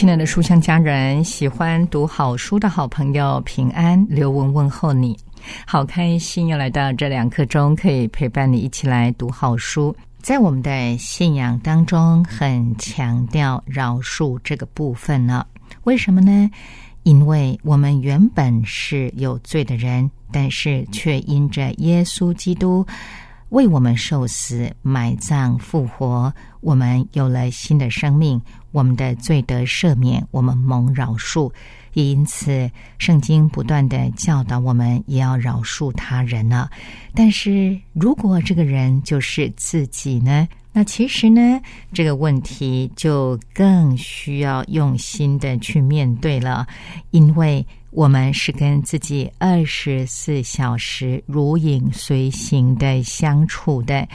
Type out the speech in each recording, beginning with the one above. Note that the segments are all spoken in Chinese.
亲爱的书香家人，喜欢读好书的好朋友，平安，刘文问候你，好开心又来到这两刻钟，可以陪伴你一起来读好书。在我们的信仰当中，很强调饶恕这个部分呢。为什么呢？因为我们原本是有罪的人，但是却因着耶稣基督。为我们受死、埋葬、复活，我们有了新的生命，我们的罪得赦免，我们蒙饶恕。也因此，圣经不断的教导我们，也要饶恕他人呢。但是如果这个人就是自己呢？那其实呢，这个问题就更需要用心的去面对了，因为。我们是跟自己二十四小时如影随形的相处的，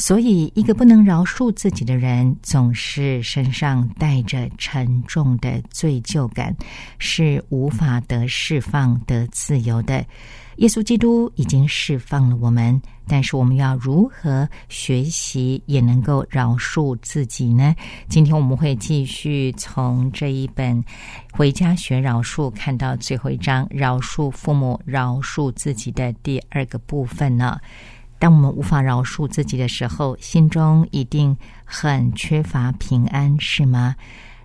所以一个不能饶恕自己的人，总是身上带着沉重的罪疚感，是无法得释放、得自由的。耶稣基督已经释放了我们，但是我们要如何学习也能够饶恕自己呢？今天我们会继续从这一本《回家学饶恕》看到最后一章“饶恕父母、饶恕自己的”第二个部分呢。当我们无法饶恕自己的时候，心中一定很缺乏平安，是吗？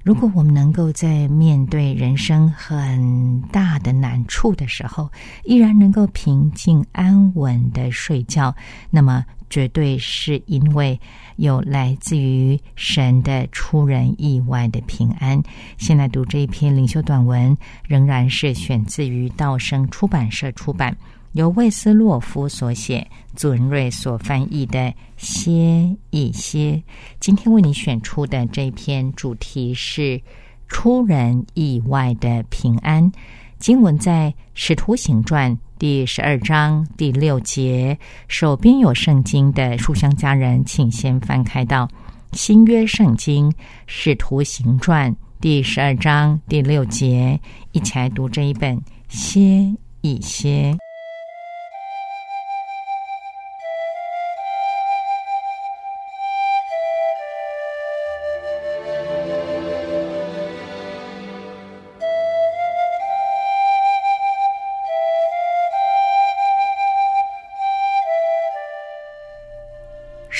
如果我们能够在面对人生很大的难处的时候，依然能够平静安稳的睡觉，那么绝对是因为有来自于神的出人意外的平安。现在读这一篇领袖短文，仍然是选自于道生出版社出版。由魏斯洛夫所写，祖仁瑞所翻译的《歇一歇》。今天为你选出的这篇主题是“出人意外的平安”。经文在《使徒行传》第十二章第六节。手边有圣经的书香家人，请先翻开到新约圣经《使徒行传》第十二章第六节，一起来读这一本《歇一歇》。《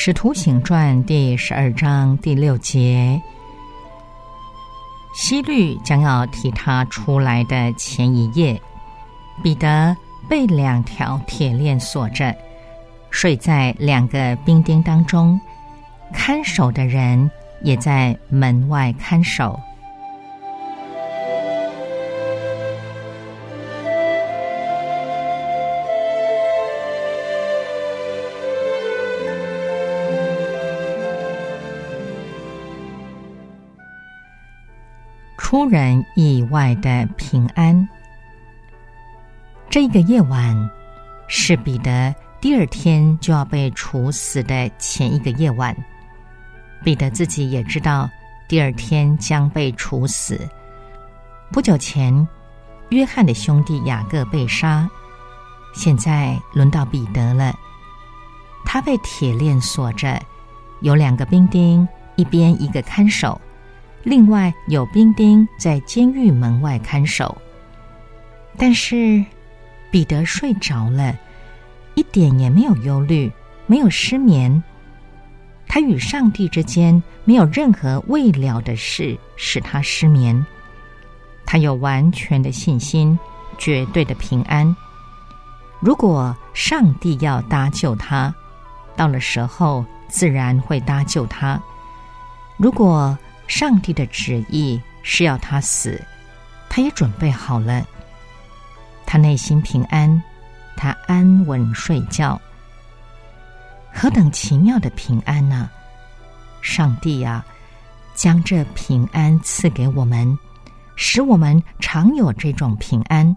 使徒行传》第十二章第六节，西律将要替他出来的前一夜，彼得被两条铁链锁着，睡在两个兵丁当中，看守的人也在门外看守。出人意外的平安。这个夜晚是彼得第二天就要被处死的前一个夜晚。彼得自己也知道第二天将被处死。不久前，约翰的兄弟雅各被杀，现在轮到彼得了。他被铁链锁着，有两个兵丁，一边一个看守。另外有兵丁在监狱门外看守，但是彼得睡着了，一点也没有忧虑，没有失眠。他与上帝之间没有任何未了的事使他失眠。他有完全的信心，绝对的平安。如果上帝要搭救他，到了时候自然会搭救他。如果上帝的旨意是要他死，他也准备好了。他内心平安，他安稳睡觉。何等奇妙的平安呐！上帝呀，将这平安赐给我们，使我们常有这种平安。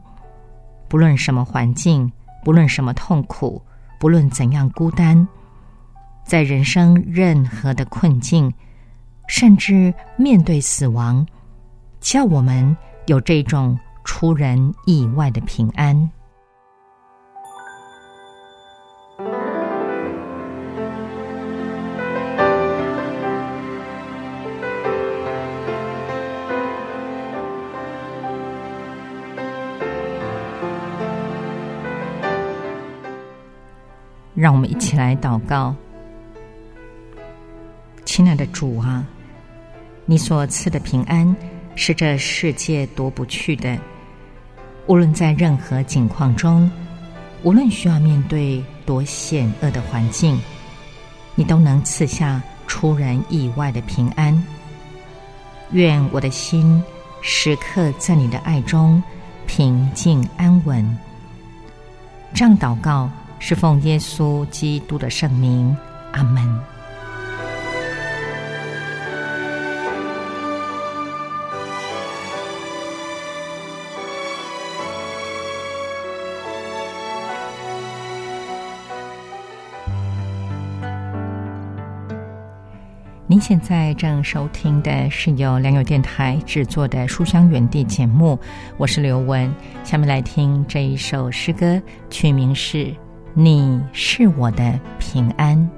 不论什么环境，不论什么痛苦，不论怎样孤单，在人生任何的困境，甚至面对死亡，叫我们有这种出人意外的平安。让我们一起来祷告，亲爱的主啊，你所赐的平安是这世界夺不去的。无论在任何境况中，无论需要面对多险恶的环境，你都能赐下出人意外的平安。愿我的心时刻在你的爱中平静安稳。这样祷告。是奉耶稣基督的圣名，阿门。您现在正收听的是由良友电台制作的《书香园地》节目，我是刘雯。下面来听这一首诗歌，曲名是。你是我的平安。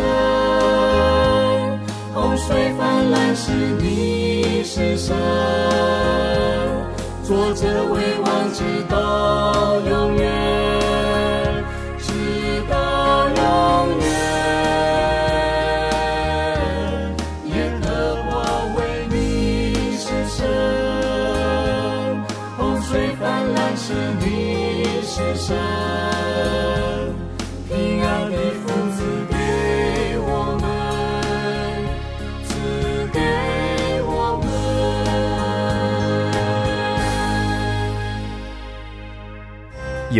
神，洪水泛滥时你是神，做着为王直到永远。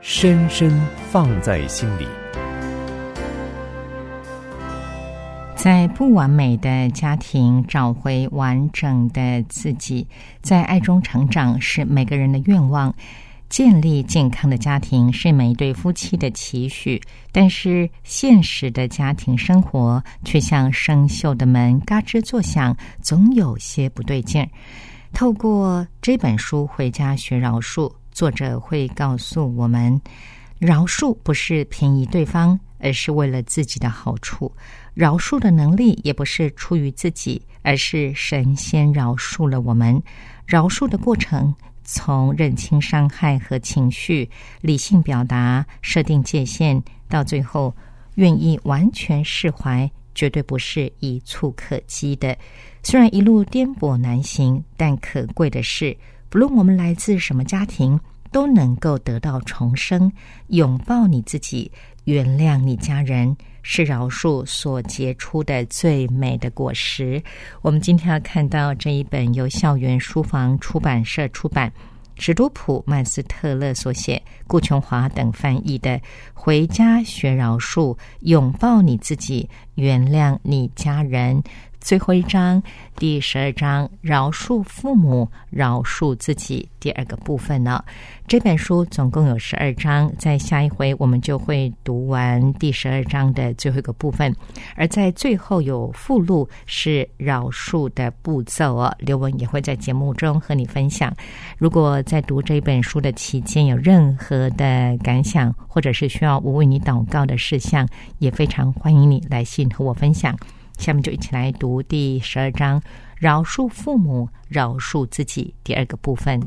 深深放在心里。在不完美的家庭找回完整的自己，在爱中成长是每个人的愿望。建立健康的家庭是每一对夫妻的期许，但是现实的家庭生活却像生锈的门，嘎吱作响，总有些不对劲儿。透过这本书《回家学饶恕》，作者会告诉我们：饶恕不是便宜对方，而是为了自己的好处。饶恕的能力也不是出于自己，而是神仙饶恕了我们。饶恕的过程，从认清伤害和情绪、理性表达、设定界限，到最后愿意完全释怀，绝对不是一蹴可及的。虽然一路颠簸难行，但可贵的是，不论我们来自什么家庭，都能够得到重生，拥抱你自己，原谅你家人。是饶恕所结出的最美的果实。我们今天要看到这一本由校园书房出版社出版，史都普曼斯特勒所写，顾琼华等翻译的《回家学饶恕，拥抱你自己，原谅你家人》。最后一章，第十二章，饶恕父母，饶恕自己。第二个部分呢，这本书总共有十二章，在下一回我们就会读完第十二章的最后一个部分。而在最后有附录是饶恕的步骤哦。刘文也会在节目中和你分享。如果在读这本书的期间有任何的感想，或者是需要我为你祷告的事项，也非常欢迎你来信和我分享。下面就一起来读第十二章：饶恕父母，饶恕自己。第二个部分，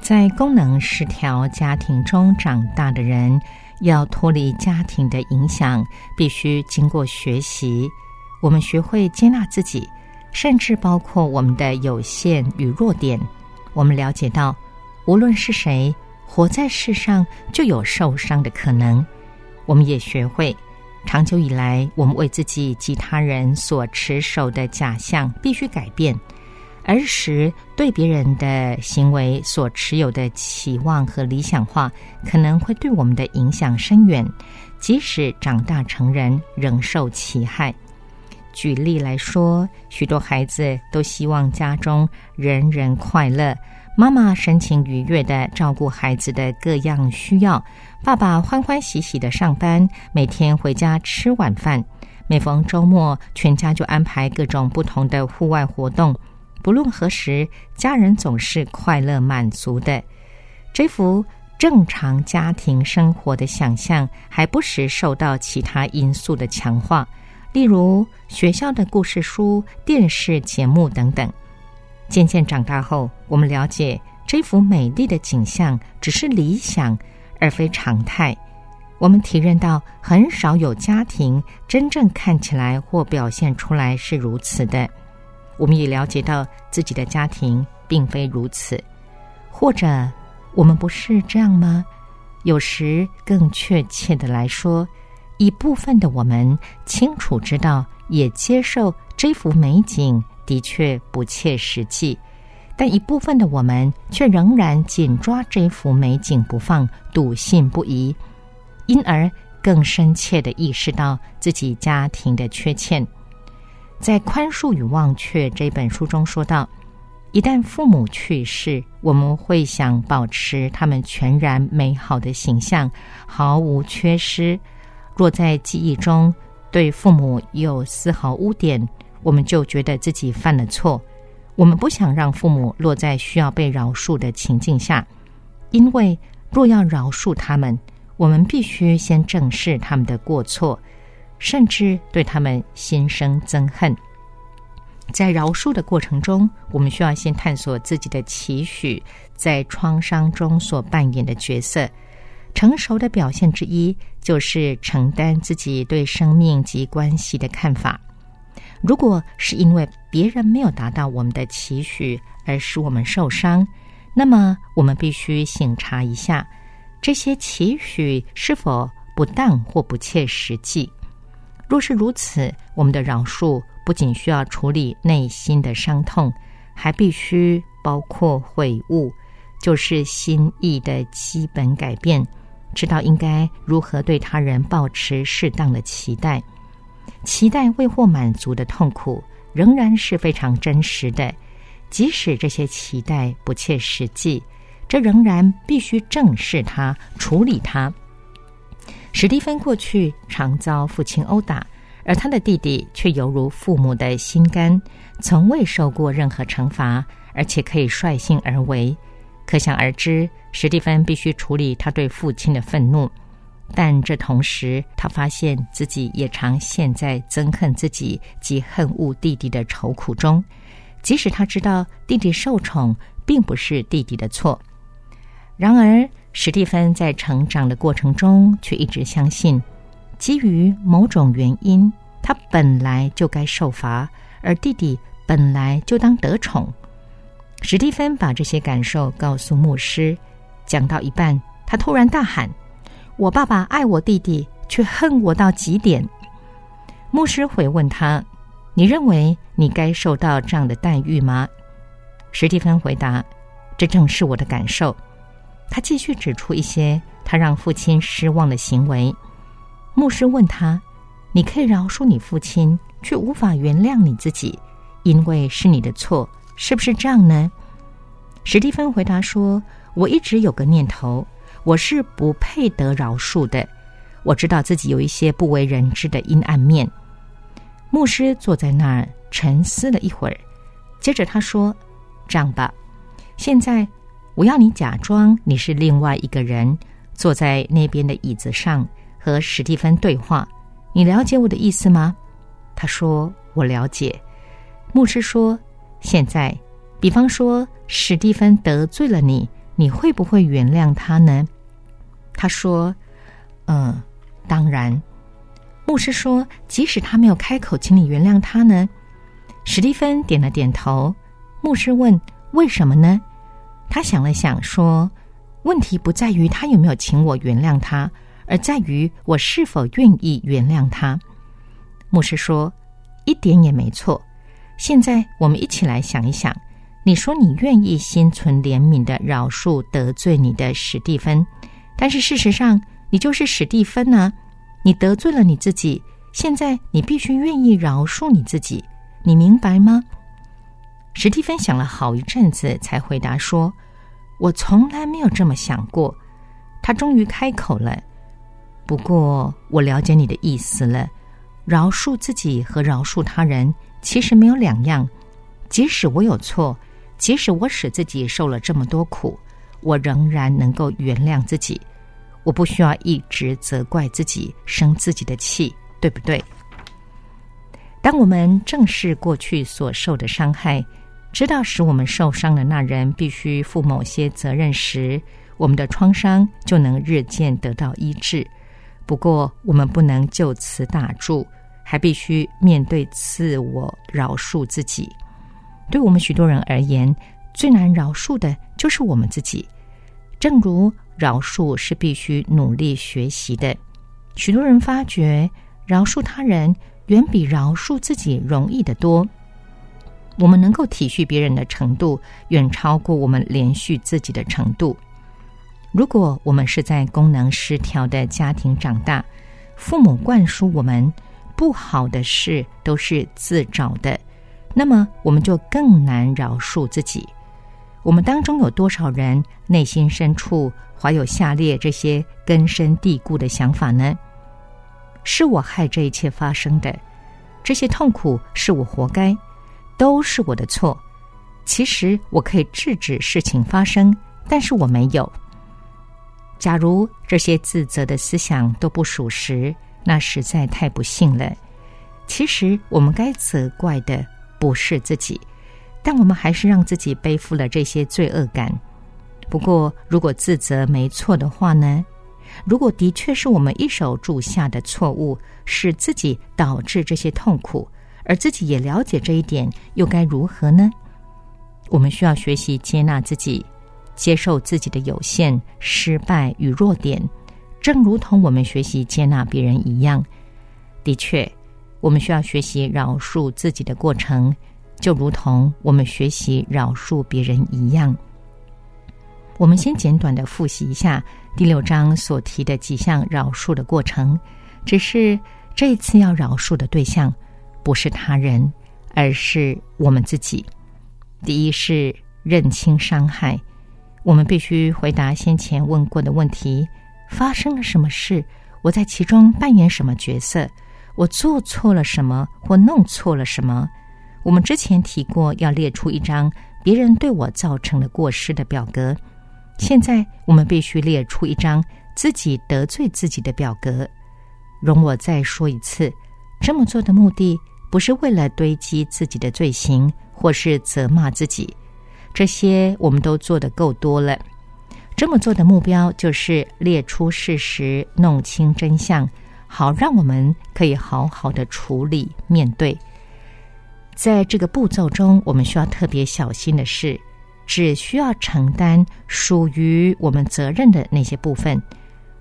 在功能失调家庭中长大的人。要脱离家庭的影响，必须经过学习。我们学会接纳自己，甚至包括我们的有限与弱点。我们了解到，无论是谁活在世上，就有受伤的可能。我们也学会，长久以来我们为自己及他人所持守的假象必须改变。儿时对别人的行为所持有的期望和理想化，可能会对我们的影响深远，即使长大成人仍受其害。举例来说，许多孩子都希望家中人人快乐，妈妈神情愉悦的照顾孩子的各样需要，爸爸欢欢喜喜的上班，每天回家吃晚饭，每逢周末，全家就安排各种不同的户外活动。不论何时，家人总是快乐满足的。这幅正常家庭生活的想象，还不时受到其他因素的强化，例如学校的故事书、电视节目等等。渐渐长大后，我们了解这幅美丽的景象只是理想，而非常态。我们体认到，很少有家庭真正看起来或表现出来是如此的。我们也了解到自己的家庭并非如此，或者我们不是这样吗？有时更确切的来说，一部分的我们清楚知道，也接受这幅美景的确不切实际，但一部分的我们却仍然紧抓这幅美景不放，笃信不疑，因而更深切的意识到自己家庭的缺陷。在《宽恕与忘却》这本书中说道：“一旦父母去世，我们会想保持他们全然美好的形象，毫无缺失。若在记忆中对父母有丝毫污点，我们就觉得自己犯了错。我们不想让父母落在需要被饶恕的情境下，因为若要饶恕他们，我们必须先正视他们的过错，甚至对他们心生憎恨。在饶恕的过程中，我们需要先探索自己的期许在创伤中所扮演的角色。成熟的表现之一，就是承担自己对生命及关系的看法。如果是因为别人没有达到我们的期许而使我们受伤，那么我们必须醒察一下，这些期许是否不当或不切实际。若是如此，我们的饶恕。不仅需要处理内心的伤痛，还必须包括悔悟，就是心意的基本改变，知道应该如何对他人保持适当的期待。期待未获满足的痛苦仍然是非常真实的，即使这些期待不切实际，这仍然必须正视它，处理它。史蒂芬过去常遭父亲殴打。而他的弟弟却犹如父母的心肝，从未受过任何惩罚，而且可以率性而为。可想而知，史蒂芬必须处理他对父亲的愤怒，但这同时，他发现自己也常陷在憎恨自己及恨恶弟弟的愁苦中。即使他知道弟弟受宠并不是弟弟的错，然而史蒂芬在成长的过程中却一直相信。基于某种原因，他本来就该受罚，而弟弟本来就当得宠。史蒂芬把这些感受告诉牧师，讲到一半，他突然大喊：“我爸爸爱我弟弟，却恨我到极点。”牧师回问他：“你认为你该受到这样的待遇吗？”史蒂芬回答：“这正是我的感受。”他继续指出一些他让父亲失望的行为。牧师问他：“你可以饶恕你父亲，却无法原谅你自己，因为是你的错，是不是这样呢？”史蒂芬回答说：“我一直有个念头，我是不配得饶恕的。我知道自己有一些不为人知的阴暗面。”牧师坐在那儿沉思了一会儿，接着他说：“这样吧，现在我要你假装你是另外一个人，坐在那边的椅子上。”和史蒂芬对话，你了解我的意思吗？他说：“我了解。”牧师说：“现在，比方说史蒂芬得罪了你，你会不会原谅他呢？”他说：“嗯，当然。”牧师说：“即使他没有开口，请你原谅他呢？”史蒂芬点了点头。牧师问：“为什么呢？”他想了想说：“问题不在于他有没有请我原谅他。”而在于我是否愿意原谅他。牧师说：“一点也没错。”现在我们一起来想一想：你说你愿意心存怜悯的饶恕得罪你的史蒂芬，但是事实上你就是史蒂芬呢？你得罪了你自己，现在你必须愿意饶恕你自己，你明白吗？史蒂芬想了好一阵子，才回答说：“我从来没有这么想过。”他终于开口了。不过，我了解你的意思了。饶恕自己和饶恕他人其实没有两样。即使我有错，即使我使自己受了这么多苦，我仍然能够原谅自己。我不需要一直责怪自己，生自己的气，对不对？当我们正视过去所受的伤害，知道使我们受伤的那人必须负某些责任时，我们的创伤就能日渐得到医治。不过，我们不能就此打住，还必须面对自我饶恕自己。对我们许多人而言，最难饶恕的就是我们自己。正如饶恕是必须努力学习的，许多人发觉饶恕他人远比饶恕自己容易得多。我们能够体恤别人的程度，远超过我们连续自己的程度。如果我们是在功能失调的家庭长大，父母灌输我们不好的事都是自找的，那么我们就更难饶恕自己。我们当中有多少人内心深处怀有下列这些根深蒂固的想法呢？是我害这一切发生的，这些痛苦是我活该，都是我的错。其实我可以制止事情发生，但是我没有。假如这些自责的思想都不属实，那实在太不幸了。其实我们该责怪的不是自己。但我们还是让自己背负了这些罪恶感。不过，如果自责没错的话呢？如果的确是我们一手铸下的错误，使自己导致这些痛苦，而自己也了解这一点，又该如何呢？我们需要学习接纳自己，接受自己的有限、失败与弱点，正如同我们学习接纳别人一样。的确，我们需要学习饶恕自己的过程。就如同我们学习饶恕别人一样，我们先简短的复习一下第六章所提的几项饶恕的过程。只是这一次要饶恕的对象不是他人，而是我们自己。第一是认清伤害，我们必须回答先前问过的问题：发生了什么事？我在其中扮演什么角色？我做错了什么或弄错了什么？我们之前提过，要列出一张别人对我造成了过失的表格。现在我们必须列出一张自己得罪自己的表格。容我再说一次，这么做的目的不是为了堆积自己的罪行，或是责骂自己，这些我们都做得够多了。这么做的目标就是列出事实，弄清真相，好让我们可以好好的处理面对。在这个步骤中，我们需要特别小心的是，只需要承担属于我们责任的那些部分。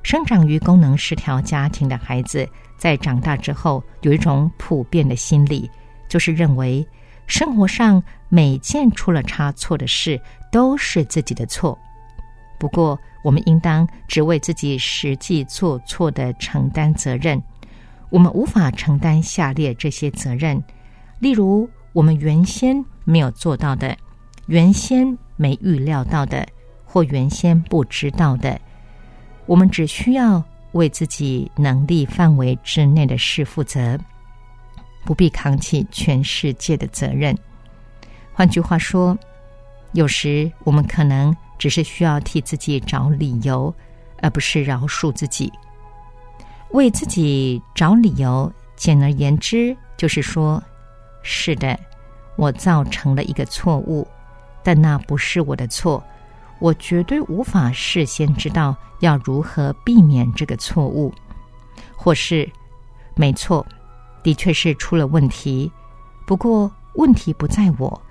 生长于功能失调家庭的孩子，在长大之后，有一种普遍的心理，就是认为生活上每件出了差错的事都是自己的错。不过，我们应当只为自己实际做错的承担责任。我们无法承担下列这些责任。例如，我们原先没有做到的，原先没预料到的，或原先不知道的，我们只需要为自己能力范围之内的事负责，不必扛起全世界的责任。换句话说，有时我们可能只是需要替自己找理由，而不是饶恕自己。为自己找理由，简而言之，就是说。是的，我造成了一个错误，但那不是我的错。我绝对无法事先知道要如何避免这个错误，或是，没错，的确是出了问题。不过问题不在我，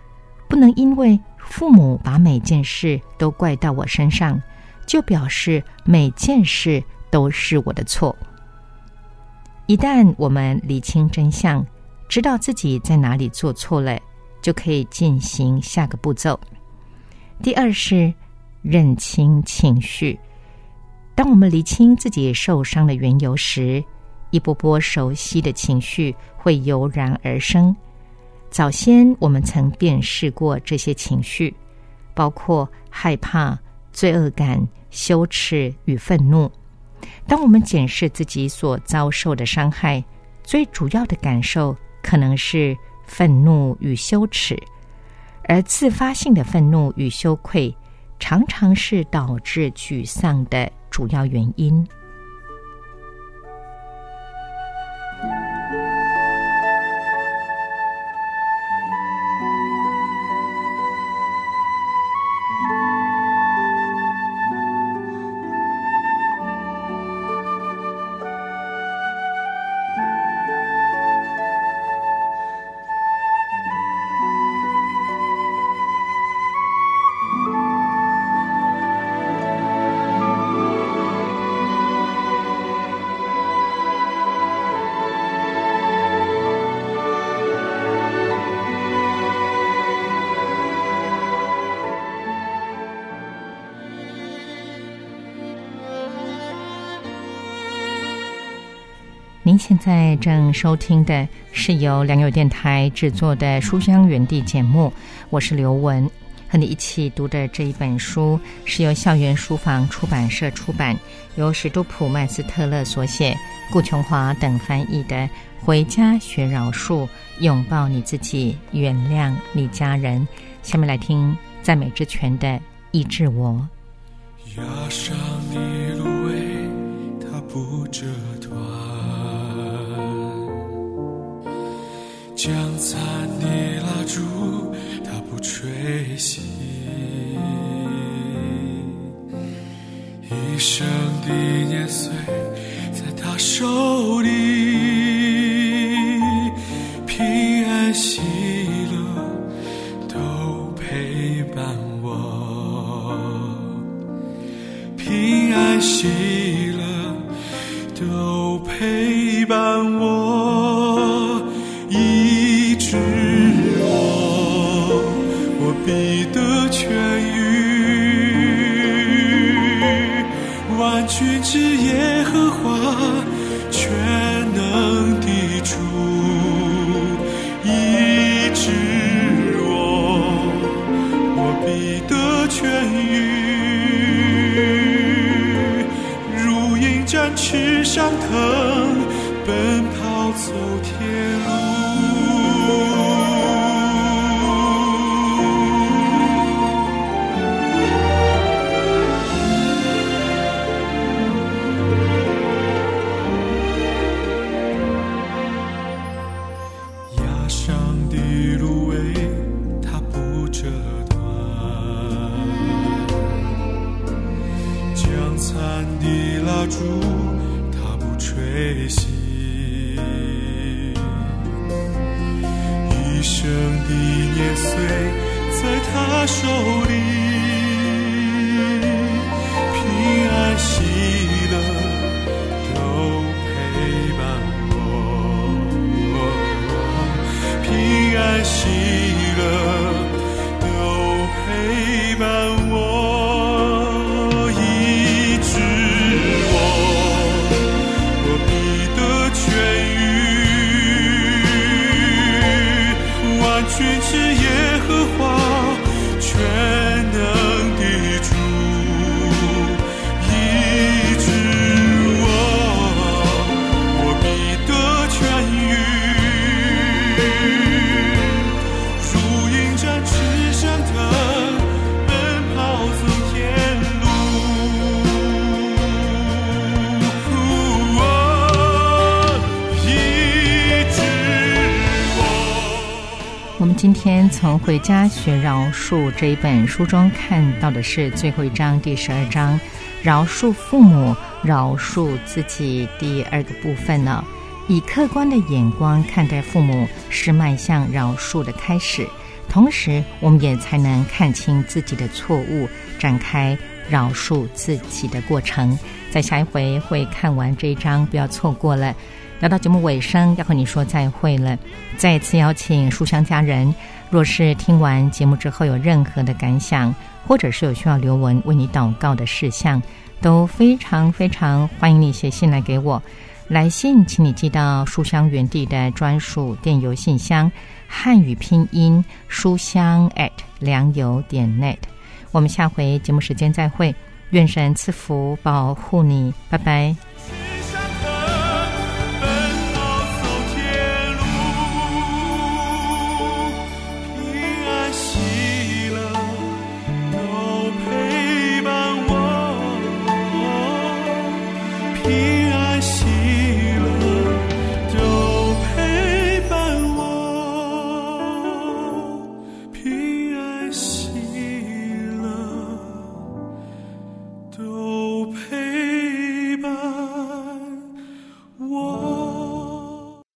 不能因为父母把每件事都怪到我身上，就表示每件事都是我的错。一旦我们理清真相。知道自己在哪里做错了，就可以进行下个步骤。第二是认清情绪。当我们理清自己受伤的缘由时，一波波熟悉的情绪会油然而生。早先我们曾辨识过这些情绪，包括害怕、罪恶感、羞耻与愤怒。当我们检视自己所遭受的伤害，最主要的感受。可能是愤怒与羞耻，而自发性的愤怒与羞愧，常常是导致沮丧的主要原因。您现在正收听的是由良友电台制作的《书香园地》节目，我是刘雯。和你一起读的这一本书是由校园书房出版社出版，由史都普曼斯特勒所写，顾琼华等翻译的《回家学饶恕，拥抱你自己，原谅你家人》。下面来听赞美之泉的《医治我》。压上的芦苇，它不折断；将残的蜡烛，它不吹熄。一生的年岁，在他手里，平安喜乐都陪伴我。平安喜乐都从《回家学饶恕》这一本书中看到的是最后一章第十二章“饶恕父母，饶恕自己”第二个部分呢。以客观的眼光看待父母，是迈向饶恕的开始。同时，我们也才能看清自己的错误，展开饶恕自己的过程。在下一回会看完这一章，不要错过了。来到节目尾声，要和你说再会了。再一次邀请书香家人，若是听完节目之后有任何的感想，或者是有需要刘文为你祷告的事项，都非常非常欢迎你写信来给我。来信，请你寄到书香园地的专属电邮信箱，汉语拼音书香 at 良友点 net。我们下回节目时间再会，愿神赐福保护你，拜拜。